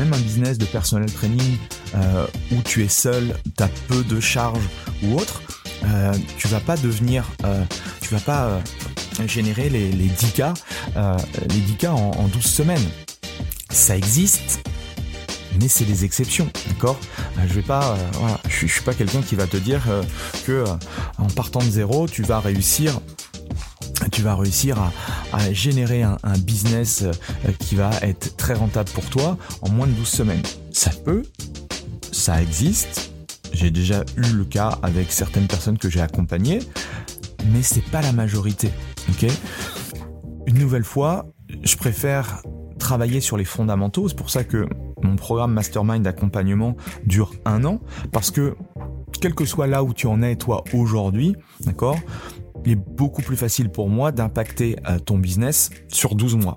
Même un business de personnel training euh, où tu es seul, tu as peu de charges ou autre, euh, tu vas pas devenir, euh, tu vas pas euh, générer les, les 10K, les 10K en, en 12 semaines. Ça existe, mais c'est des exceptions, d'accord? Je vais pas, je, je suis pas quelqu'un qui va te dire que en partant de zéro, tu vas réussir tu vas réussir à, générer un, un, business qui va être très rentable pour toi en moins de 12 semaines. Ça peut, ça existe, j'ai déjà eu le cas avec certaines personnes que j'ai accompagnées, mais c'est pas la majorité. Une nouvelle fois, je préfère travailler sur les fondamentaux. C'est pour ça que mon programme Mastermind d'accompagnement dure un an, parce que quel que soit là où tu en es toi aujourd'hui, d'accord, il est beaucoup plus facile pour moi d'impacter euh, ton business sur 12 mois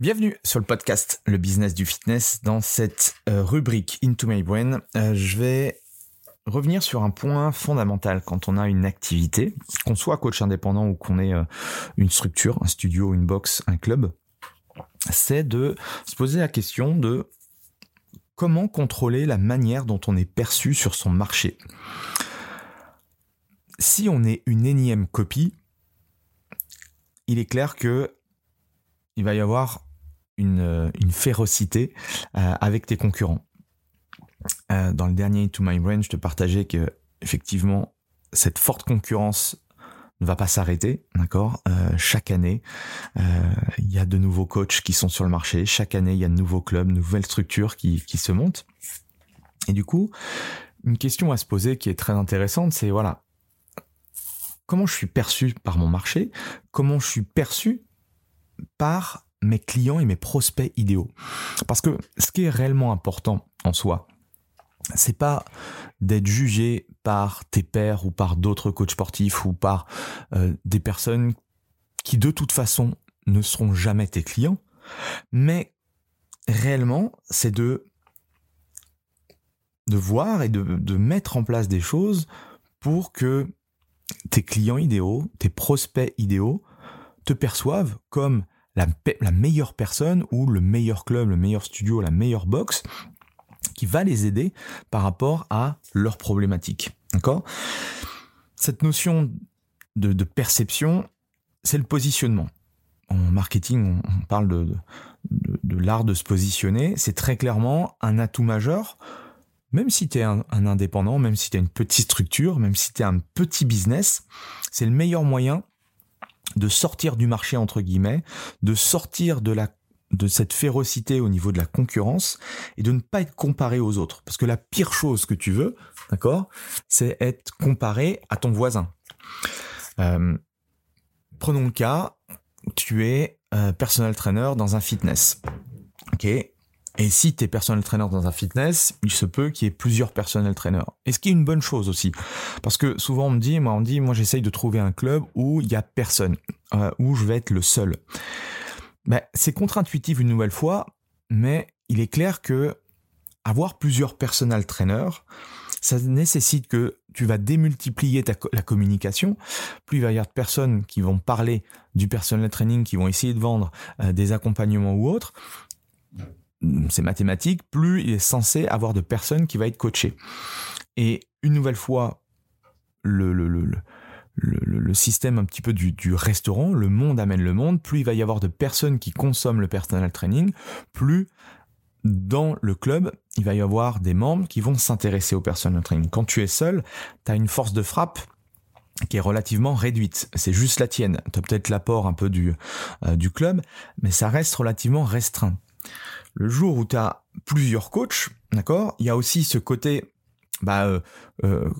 Bienvenue sur le podcast Le business du fitness. Dans cette euh, rubrique Into My Brain, euh, je vais revenir sur un point fondamental quand on a une activité, qu'on soit coach indépendant ou qu'on ait euh, une structure, un studio, une box, un club, c'est de se poser la question de comment contrôler la manière dont on est perçu sur son marché. Si on est une énième copie, il est clair que il va y avoir une, euh, une férocité euh, avec tes concurrents. Euh, dans le dernier To My Brain, je te partageais que effectivement cette forte concurrence ne va pas s'arrêter, d'accord? Euh, Chaque année, il y a de nouveaux coachs qui sont sur le marché. Chaque année, il y a de nouveaux clubs, de nouvelles structures qui, qui se montent. Et du coup, une question à se poser qui est très intéressante, c'est voilà, comment je suis perçu par mon marché? Comment je suis perçu par mes clients et mes prospects idéaux. Parce que ce qui est réellement important en soi, c'est pas d'être jugé par tes pairs ou par d'autres coachs sportifs ou par euh, des personnes qui de toute façon ne seront jamais tes clients, mais réellement c'est de de voir et de, de mettre en place des choses pour que tes clients idéaux, tes prospects idéaux te perçoivent comme la, meilleure personne ou le meilleur club, le meilleur studio, la meilleure box qui va les aider par rapport à leurs problématiques. D'accord? Cette notion de, perception, c'est le positionnement. En marketing, on, parle de, l'art de se positionner. C'est très clairement un atout majeur. Même si tu es un, un, indépendant, même si tu as une petite structure, même si tu es un petit business, c'est le meilleur moyen de sortir du marché entre guillemets, de sortir de la de cette férocité au niveau de la concurrence et de ne pas être comparé aux autres. Parce que la pire chose que tu veux, d'accord, c'est être comparé à ton voisin. Euh, prenons le cas, tu es euh, personal trainer dans un fitness. Ok, Et si tu es personnel trainer dans un fitness, il se peut qu'il y ait plusieurs personnel trainers. Et ce qui est une bonne chose aussi. Parce que souvent on me dit, moi on me dit, moi j'essaye de trouver un club où il y a personne, euh, où je vais être le seul. Ben, c'est contre-intuitif une nouvelle fois, mais il est clair que avoir plusieurs personnel trainers, ça nécessite que tu vas démultiplier ta, la communication. Plus il va y avoir de personnes qui vont parler du personnel training, qui vont essayer de vendre euh, des accompagnements ou autres, c'est mathématique, plus il est censé avoir de personnes qui vont être coachées. Et une nouvelle fois, le, le, le, le système un petit peu du, du, restaurant, le monde amène le monde, plus il va y avoir de personnes qui consomment le personal training, plus dans le club, il va y avoir des membres qui vont s'intéresser au personal training. Quand tu es seul, tu as une force de frappe qui est relativement réduite. C'est juste la tienne. Tu as peut-être l'apport un peu du, euh, du club, mais ça reste relativement restreint. Le jour où tu as plusieurs coachs, d'accord, il y a aussi ce côté bah, euh, euh,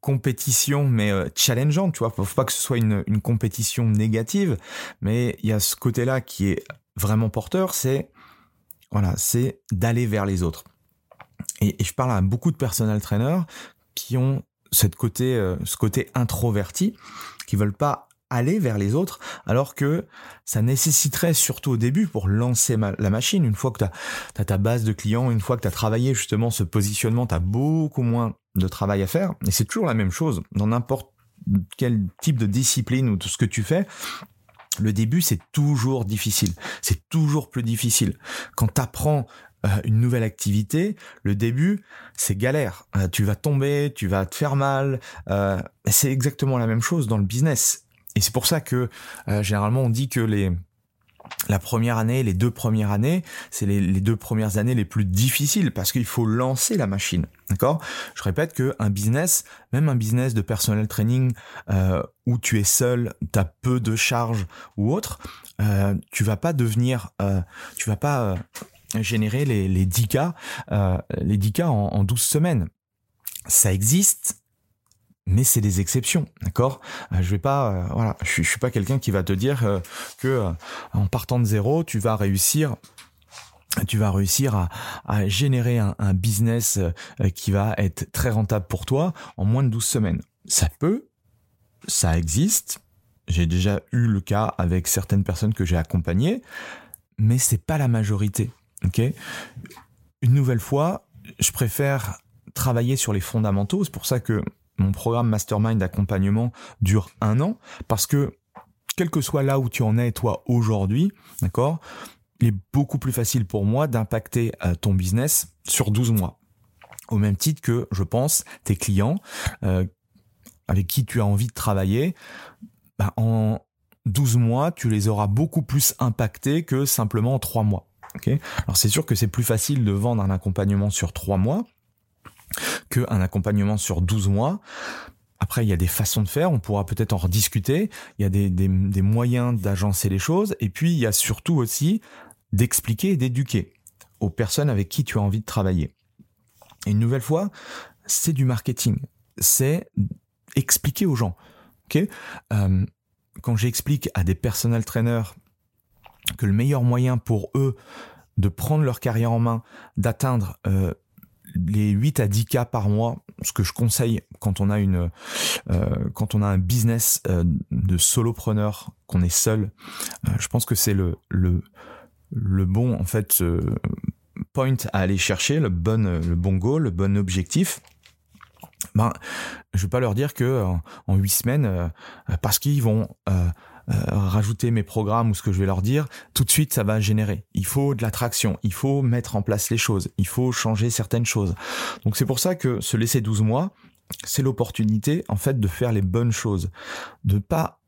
compétition, mais euh, challengeante, tu vois. Faut pas que ce soit une, compétition négative, mais il y a ce côté-là qui est vraiment porteur, c'est voilà, c'est d'aller vers les autres. Et, je parle à beaucoup de personnel trainers qui ont cette côté, ce côté introverti, qui veulent pas aller vers les autres, alors que ça nécessiterait surtout au début pour lancer la machine, une fois que tu as, ta base de clients, une fois que tu as travaillé justement ce positionnement, tu as beaucoup moins de travail à faire. Et c'est toujours la même chose dans n'importe quel type de discipline ou tout ce que tu fais. Le début, c'est toujours difficile. C'est toujours plus difficile. Quand tu apprends euh, une nouvelle activité, le début, c'est galère. Euh, tu vas tomber, tu vas te faire mal. Euh, c'est exactement la même chose dans le business. Et c'est pour ça que euh, généralement on dit que les la première année, les deux premières années, c'est les, les, deux premières années les plus difficiles parce qu'il faut lancer la machine. D'accord? Je répète que un business, même un business de personnel training euh, où tu es seul, tu as peu de charges ou autre, euh, tu vas pas devenir, euh, tu vas pas euh, générer les, les 10 cas, euh, les 10 cas en, en 12 semaines. Ça existe, mais c'est des exceptions, d'accord? Euh, Je vais pas, euh, voilà, je, suis pas quelqu'un qui va te dire euh, que euh, en partant de zéro, tu vas réussir tu vas réussir à, à générer un, un, business qui va être très rentable pour toi en moins de 12 semaines. Ça peut, ça existe. J'ai déjà eu le cas avec certaines personnes que j'ai accompagnées, mais c'est pas la majorité. Ok? Une nouvelle fois, je préfère travailler sur les fondamentaux. C'est pour ça que mon programme Mastermind d'accompagnement dure un an parce que quel que soit là où tu en es toi aujourd'hui, d'accord, il est beaucoup plus facile pour moi d'impacter euh, ton business sur 12 mois. Au même titre que, je pense, tes clients euh, avec qui tu as envie de travailler, bah, en 12 mois, tu les auras beaucoup plus impactés que simplement en 3 mois. Okay Alors c'est sûr que c'est plus facile de vendre un accompagnement sur 3 mois, qu'un accompagnement sur 12 mois. Après, il y a des façons de faire, on pourra peut-être en rediscuter. Il y a des, des, moyens d'agencer les choses. Et puis, il y a surtout aussi d'expliquer et d'éduquer aux personnes avec qui tu as envie de travailler. Et une nouvelle fois, c'est du marketing. C'est expliquer aux gens. ok? Euh, quand j'explique à des personnel trainers que le meilleur moyen pour eux de prendre leur carrière en main, d'atteindre euh, les 8 à 10 cas par mois, ce que je conseille quand on a une euh, quand on a un business euh, de solopreneur, qu'on est seul, euh, je pense que c'est le, le le bon en fait point à aller chercher, le bon le bon goal, le bon objectif. Ben, je vais pas leur dire que en 8 semaines parce qu'ils vont euh, rajouter mes programmes ou ce que je vais leur dire, tout de suite ça va générer. Il faut de l'attraction, il faut mettre en place les choses, il faut changer certaines choses. Donc c'est pour ça que se laisser 12 mois, c'est l'opportunité en fait de faire les bonnes choses, de pas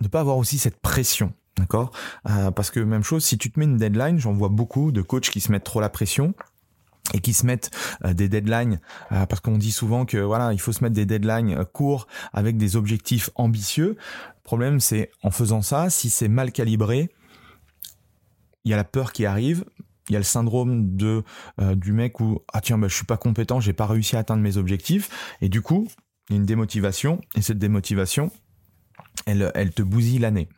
de pas avoir aussi cette pression. D'accord? Euh, Parce que même chose, si tu te mets une deadline, j'en vois beaucoup de coachs qui se mettent trop la pression et qui se mettent euh, des deadlines euh, parce qu'on dit souvent que voilà il faut se mettre des deadlines euh, courts avec des objectifs ambitieux. Le problème c'est en faisant ça si c'est mal calibré il y a la peur qui arrive. Il y a le syndrome de euh, du mec où ah tiens bah, je suis pas compétent j'ai pas réussi à atteindre mes objectifs et du coup il y a une démotivation et cette démotivation elle elle te bousille l'année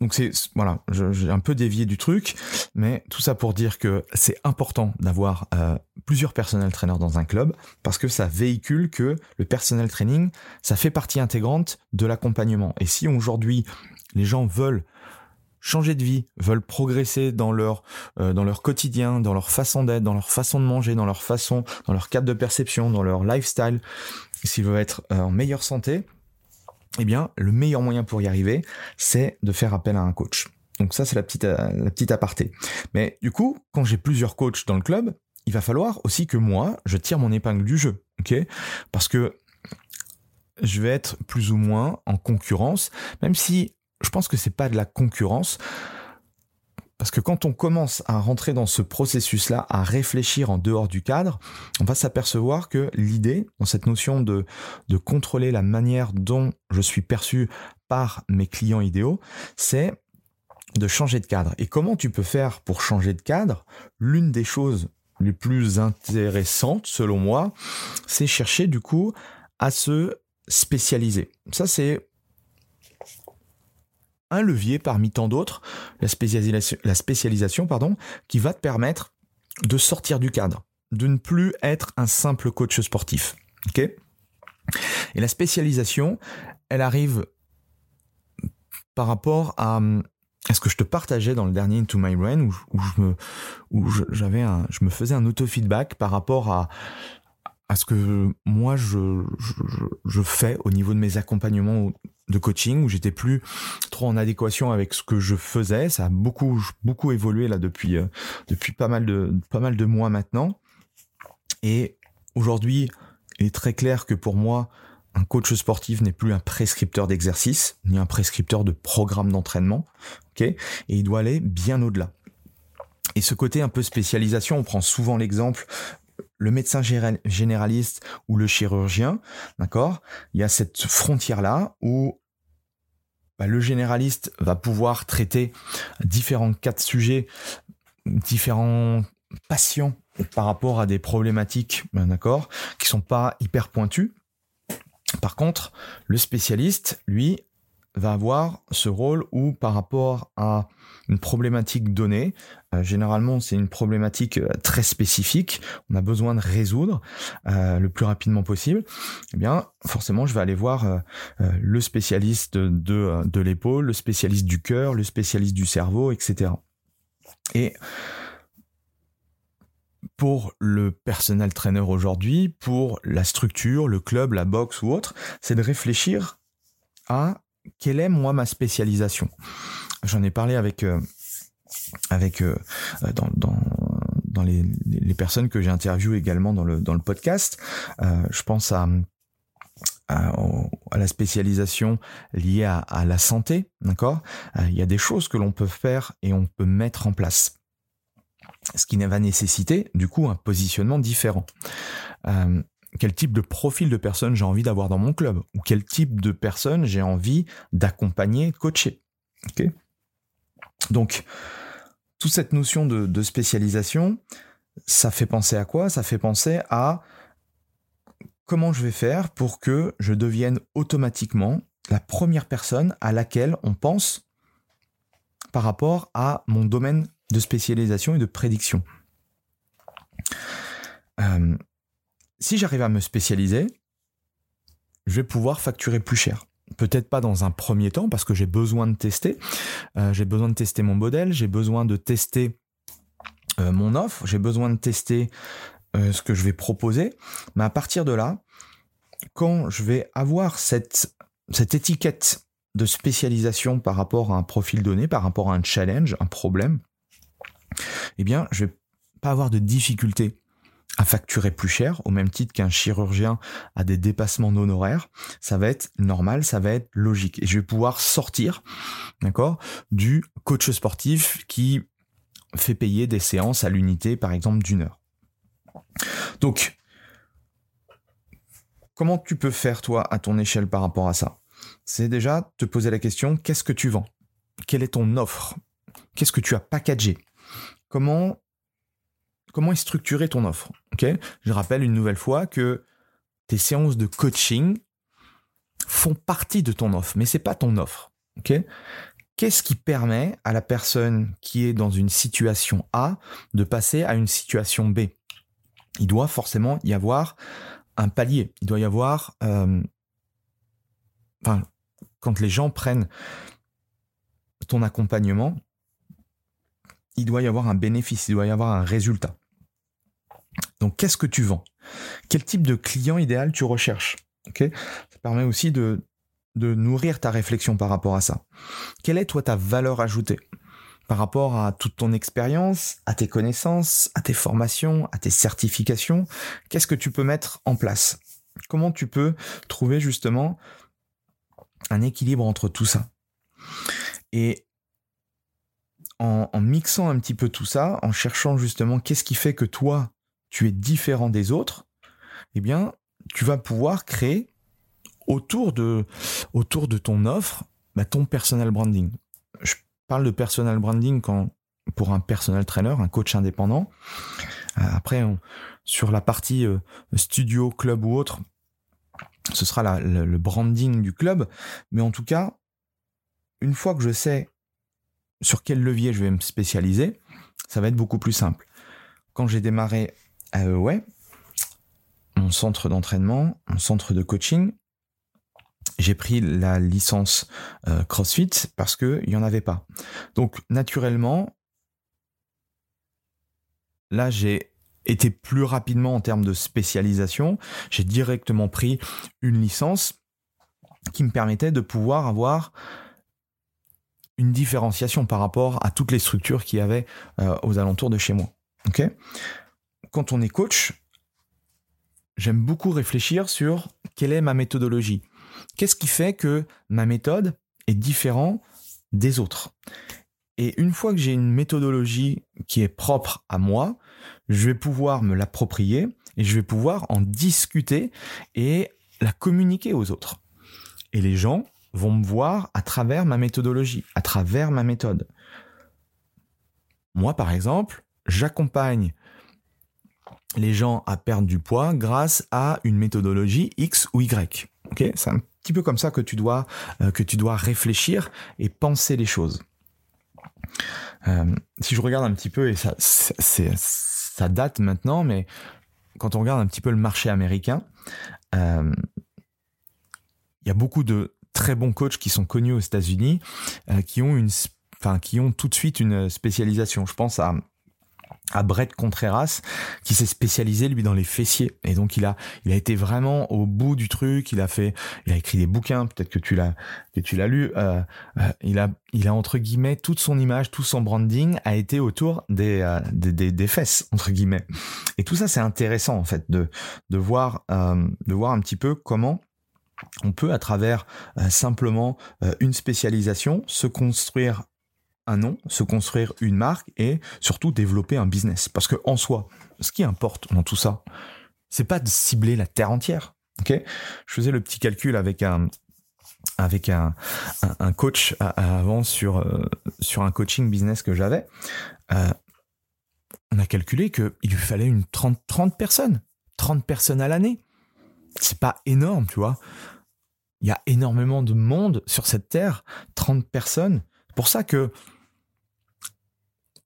donc c'est voilà, j'ai un peu dévié du truc, mais tout ça pour dire que c'est important d'avoir euh, plusieurs personnels traîneurs dans un club parce que ça véhicule que le personnel training, ça fait partie intégrante de l'accompagnement. Et si aujourd'hui les gens veulent changer de vie, veulent progresser dans leur euh, dans leur quotidien, dans leur façon d'être, dans leur façon de manger, dans leur façon, dans leur cadre de perception, dans leur lifestyle, s'ils veulent être euh, en meilleure santé, eh bien, le meilleur moyen pour y arriver, c'est de faire appel à un coach. Donc ça, c'est la petite, euh, la petite aparté. Mais du coup, quand j'ai plusieurs coachs dans le club, il va falloir aussi que moi, je tire mon épingle du jeu, ok? Parce que je vais être plus ou moins en concurrence, même si je pense que c'est pas de la concurrence. Parce que quand on commence à rentrer dans ce processus-là, à réfléchir en dehors du cadre, on va s'apercevoir que l'idée, cette notion de, de contrôler la manière dont je suis perçu par mes clients idéaux, c'est de changer de cadre. Et comment tu peux faire pour changer de cadre? L'une des choses les plus intéressantes, selon moi, c'est chercher du coup à se spécialiser. Ça, c'est un levier parmi tant d'autres, la spécialisation, pardon, qui va te permettre de sortir du cadre, de ne plus être un simple coach sportif. Et la spécialisation, elle arrive par rapport à, ce que je te partageais dans le dernier Into My Brain où, je me où j'avais je me faisais un auto-feedback par rapport à ce que moi je, fais au niveau de mes accompagnements de coaching où j'étais plus trop en adéquation avec ce que je faisais. Ça a beaucoup beaucoup évolué là depuis euh, depuis pas mal de pas mal de mois maintenant. Et aujourd'hui, il est très clair que pour moi, un coach sportif n'est plus un prescripteur d'exercice ni un prescripteur de programme d'entraînement. Ok, et il doit aller bien au-delà. Et ce côté un peu spécialisation, on prend souvent l'exemple le médecin généraliste ou le chirurgien, d'accord? Il y a cette frontière-là où bah, le généraliste va pouvoir traiter différents cas de sujets, différents patients par rapport à des problématiques, ben, d'accord, qui sont pas hyper pointues. Par contre, le spécialiste, lui, va avoir ce rôle où par rapport à une problématique donnée, euh, généralement c'est une problématique euh, très spécifique, on a besoin de résoudre euh, le plus rapidement possible, eh bien forcément je vais aller voir le spécialiste de, de l'épaule, le spécialiste du cœur, le spécialiste du cerveau, etc. Et pour le personnel trainer aujourd'hui, pour la structure, le club, la boxe ou autre, c'est de réfléchir à quelle est moi ma spécialisation? J'en ai parlé avec euh, euh, dans, les, personnes que j'ai interviewées également dans le podcast. Euh, je pense à la spécialisation liée à, la santé, Il y a des choses que l'on peut faire et on peut mettre en place, ce qui va nécessiter du coup un positionnement différent quel type de profil de personne j'ai envie d'avoir dans mon club ou quel type de personne j'ai envie d'accompagner, de coacher. Donc, toute cette notion de, spécialisation, ça fait penser à quoi? Ça fait penser à comment je vais faire pour que je devienne automatiquement la première personne à laquelle on pense par rapport à mon domaine de spécialisation et de prédiction. Euh, si j'arrive à me spécialiser, je vais pouvoir facturer plus cher. Peut-être pas dans un premier temps parce que j'ai besoin de tester. Euh, j'ai besoin de tester mon modèle, j'ai besoin de tester euh, mon offre, j'ai besoin de tester euh, ce que je vais proposer. Mais à partir de là, quand je vais avoir cette, cette étiquette de spécialisation par rapport à un profil donné, par rapport à un challenge, un problème, eh bien, je vais pas avoir de difficulté facturer plus cher, au même titre qu'un chirurgien a des dépassements d'honoraires, ça va être normal, ça va être logique. Et je vais pouvoir sortir, d'accord, du coach sportif qui fait payer des séances à l'unité, par exemple, d'une heure. Donc, comment tu peux faire, toi, à ton échelle par rapport à ça? C'est déjà te poser la question, qu'est-ce que tu vends? Quelle est ton offre? Qu'est-ce que tu as packagé? Comment comment est structurée ton offre. Je rappelle une nouvelle fois que tes séances de coaching font partie de ton offre, mais c'est pas ton offre. Qu'est-ce qui permet à la personne qui est dans une situation A de passer à une situation B? Il doit forcément y avoir un palier. Il doit y avoir... Euh, quand les gens prennent ton accompagnement, il doit y avoir un bénéfice, il doit y avoir un résultat. Donc, qu'est-ce que tu vends? Quel type de client idéal tu recherches? Ça permet aussi de, de nourrir ta réflexion par rapport à ça. Quelle est, toi, ta valeur ajoutée? Par rapport à toute ton expérience, à tes connaissances, à tes formations, à tes certifications Qu'est-ce que tu peux mettre en place? Comment tu peux trouver justement un équilibre entre tout ça? Et en, mixant un petit peu tout ça, en cherchant justement qu'est-ce qui fait que toi, tu es différent des autres, eh bien, tu vas pouvoir créer autour de, ton offre bah, ton personal branding. Je parle de personal branding quand, pour un personal trainer, un coach indépendant. Euh, après, sur la partie euh, studio, club ou autre, ce sera le branding du club. Mais en tout cas, une fois que je sais sur quel levier je vais me spécialiser, ça va être beaucoup plus simple. Quand j'ai démarré AEWay, mon centre d'entraînement, mon centre de coaching, j'ai pris la licence euh, CrossFit parce qu'il n'y en avait pas. Donc naturellement, là j'ai été plus rapidement en termes de spécialisation. J'ai directement pris une licence qui me permettait de pouvoir avoir une différenciation par rapport à toutes les structures qu'il y avait euh, aux alentours de chez moi. Ok? Quand on est coach, j'aime beaucoup réfléchir sur quelle est ma méthodologie. Qu'est-ce qui fait que ma méthode est différente des autres? Et une fois que j'ai une méthodologie qui est propre à moi, je vais pouvoir me l'approprier et je vais pouvoir en discuter et la communiquer aux autres. Et les gens vont me voir à travers ma méthodologie, à travers ma méthode. Moi, par exemple, j'accompagne les gens à perdre du poids grâce à une méthodologie X ou Y. Ok, c'est un petit peu comme ça que tu dois euh, que tu dois réfléchir et penser les choses. Euh, si je regarde un petit peu et ça date maintenant, mais quand on regarde un petit peu le marché américain, euh, il y a beaucoup de très bons coachs qui sont connus aux États-Unis, qui ont qui ont tout de suite une spécialisation. Je pense à à Brett Contreras qui s'est spécialisé lui dans les fessiers. Et donc il a il a été vraiment au bout du truc. Il a fait il a écrit des bouquins peut-être que tu l'as que tu l'as lu euh, euh, il a il a entre guillemets toute son image tout son branding a été autour des, euh, des, des, des, fesses entre guillemets. Et tout ça c'est intéressant en fait de de voir de voir un petit peu comment on peut à travers simplement une spécialisation se construire un nom, se construire une marque et surtout développer un business. Parce que en soi, ce qui importe dans tout ça, c'est pas de cibler la terre entière. Ok? Je faisais le petit calcul avec un avec un, un, coach avant sur euh, sur un coaching business que j'avais. Euh, on a calculé qu'il lui fallait une 30, 30 personnes. 30 personnes à l'année. C'est pas énorme, tu vois. Il y a énormément de monde sur cette terre. 30 personnes. C'est pour ça que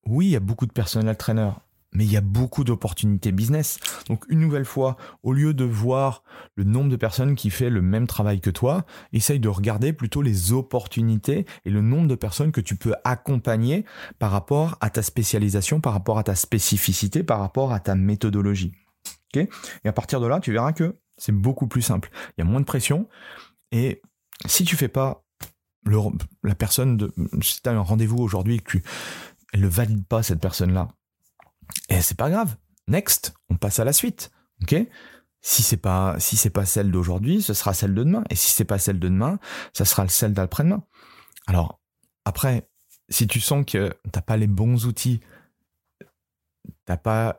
oui, il y a beaucoup de personnel trainer, mais il y a beaucoup d'opportunités business. Donc une nouvelle fois, au lieu de voir le nombre de personnes qui fait le même travail que toi, essaye de regarder plutôt les opportunités et le nombre de personnes que tu peux accompagner par rapport à ta spécialisation, par rapport à ta spécificité, par rapport à ta méthodologie. et à partir de là, tu verras que c'est beaucoup plus simple. Il y a moins de pression et si tu fais pas la personne de, si tu un rendez-vous aujourd'hui que tu elle ne valide pas cette personne-là. Et c'est pas grave. Next, on passe à la suite. Ok? Si c'est pas si c'est pas celle d'aujourd'hui, ce sera celle de demain. Et si c'est pas celle de demain, ça sera celle d'après-demain. Alors après, si tu sens que t'as pas les bons outils, t'as pas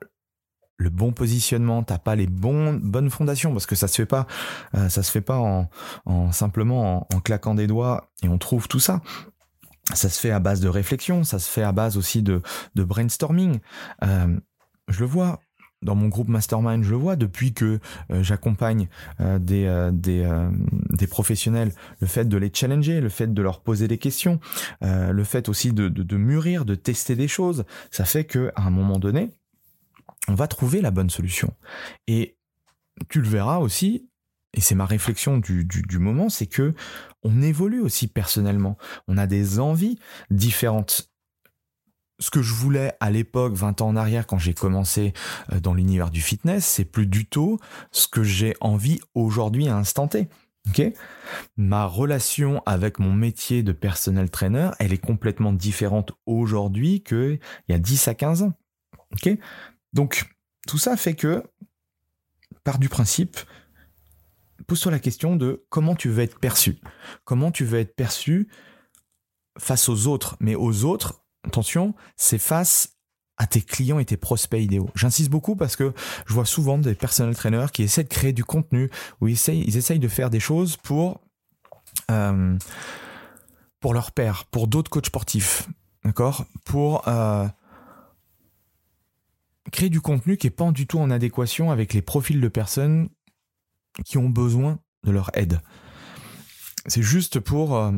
le bon positionnement, t'as pas les bonnes fondations, parce que ça se fait pas, euh, ça se fait pas en, simplement en, claquant des doigts et on trouve tout ça ça se fait à base de réflexion, ça se fait à base aussi de, brainstorming. Euh, je le vois, dans mon groupe Mastermind, je le vois depuis que euh, j'accompagne euh, des, professionnels, le fait de les challenger, le fait de leur poser des questions, le fait aussi de, de, de, mûrir, de tester des choses, ça fait que à un moment donné, on va trouver la bonne solution. Et tu le verras aussi, et c'est ma réflexion du, du, moment, c'est que on évolue aussi personnellement. On a des envies différentes ce que je voulais à l'époque, 20 ans en arrière, quand j'ai commencé euh, dans l'univers du fitness, c'est plus du tout ce que j'ai envie aujourd'hui à instant T. Ma relation avec mon métier de personnel trainer, elle est complètement différente aujourd'hui qu'il y a 10 à 15 ans. Donc, tout ça fait que, par du principe, pose-toi la question de comment tu veux être perçu. Comment tu veux être perçu face aux autres, mais aux autres attention, c'est face à tes clients et tes prospects idéaux. J'insiste beaucoup parce que je vois souvent des personnels trainers qui essaient de créer du contenu, ou ils essayent, de faire des choses pour, euh, pour leur père, pour d'autres coachs sportifs, d'accord? Pour euh, créer du contenu qui n'est pas du tout en adéquation avec les profils de personnes qui ont besoin de leur aide. C'est juste pour, euh,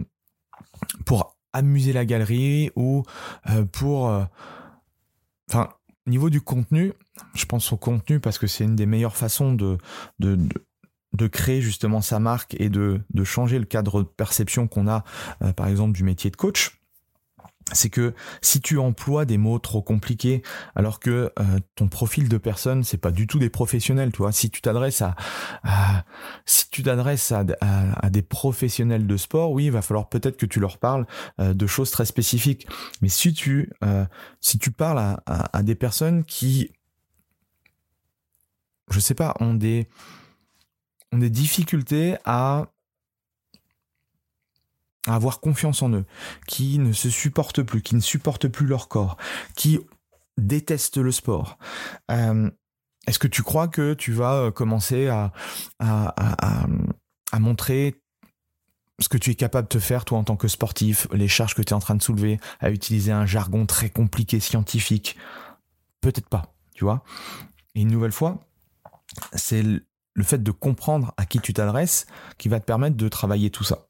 amuser la galerie ou euh, pour... Euh, enfin, au niveau du contenu, je pense au contenu parce que c'est une des meilleures façons de, créer justement sa marque et de, changer le cadre de perception qu'on a, par exemple, du métier de coach c'est que si tu emploies des mots trop compliqués alors que euh, ton profil de personne c'est pas du tout des professionnels tu vois. Si tu t'adresses à, si tu t'adresses à, des professionnels de sport oui il va falloir peut-être que tu leur parles euh, de choses très spécifiques. Mais si tu euh, si tu parles à, des personnes qui je sais pas ont des difficultés à à avoir confiance en eux, qui ne se supportent plus, qui ne supportent plus leur corps, qui détestent le sport. Euh, est-ce que tu crois que tu vas euh, commencer à, à, à, montrer ce que tu es capable de faire toi en tant que sportif, les charges que tu es en train de soulever, à utiliser un jargon très compliqué scientifique? Peut-être pas, tu vois. Et une nouvelle fois, c'est le fait de comprendre à qui tu t'adresses qui va te permettre de travailler tout ça.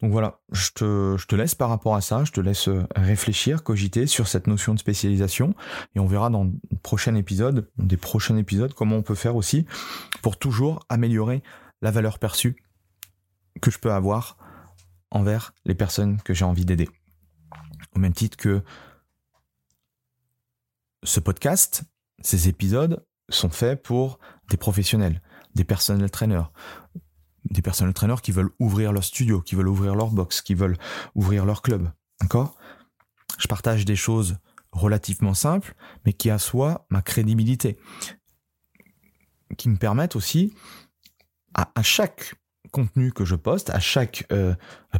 Donc voilà, je te, laisse par rapport à ça, je te laisse euh, réfléchir, cogiter sur cette notion de spécialisation et on verra dans le prochain épisode, des prochains épisodes, comment on peut faire aussi pour toujours améliorer la valeur perçue que je peux avoir envers les personnes que j'ai envie d'aider. Au même titre que ce podcast, ces épisodes sont faits pour des professionnels, des personnels trainers, des personnels traîneurs qui veulent ouvrir leur studio, qui veulent ouvrir leur box, qui veulent ouvrir leur club. D'accord? Je partage des choses relativement simples, mais qui assoient ma crédibilité, qui me permettent aussi, à, chaque contenu que je poste, à chaque euh,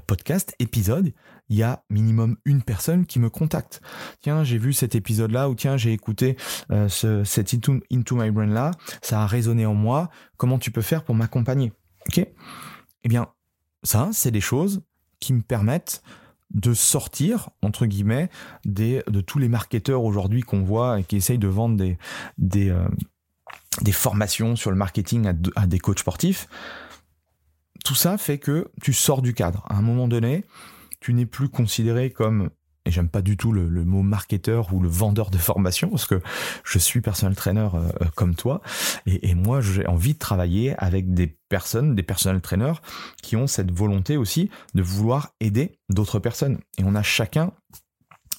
podcast, épisode, il y a minimum une personne qui me contacte. Tiens, j'ai vu cet épisode-là, ou tiens, j'ai écouté euh, ce, cet Into, Into My Brain-là, ça a résonné en moi, comment tu peux faire pour m'accompagner? Ok Eh bien, ça, c'est des choses qui me permettent de sortir, entre guillemets, des, de tous les marketeurs aujourd'hui qu'on voit et qui essayent de vendre des, des, euh, formations sur le marketing à, à des coachs sportifs. Tout ça fait que tu sors du cadre. À un moment donné, tu n'es plus considéré comme et j'aime pas du tout le, mot marketeur ou le vendeur de formation parce que je suis personnel trainer euh, euh, comme toi et, moi j'ai envie de travailler avec des personnes, des personnels trainers qui ont cette volonté aussi de vouloir aider d'autres personnes et on a chacun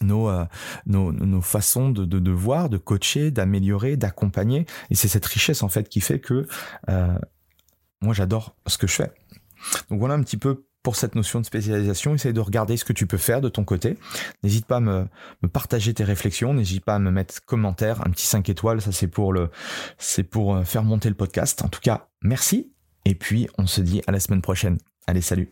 nos, euh, nos, nos, façons de, de, de, voir, de coacher, d'améliorer, d'accompagner. Et c'est cette richesse en fait qui fait que moi j'adore ce que je fais. Donc voilà un petit peu pour cette notion de spécialisation, essaye de regarder ce que tu peux faire de ton côté. N'hésite pas à me, partager tes réflexions, n'hésite pas à me mettre commentaire, un petit 5 étoiles, ça c'est pour c'est pour euh, faire monter le podcast. En tout cas, merci et puis on se dit à la semaine prochaine. Allez, salut.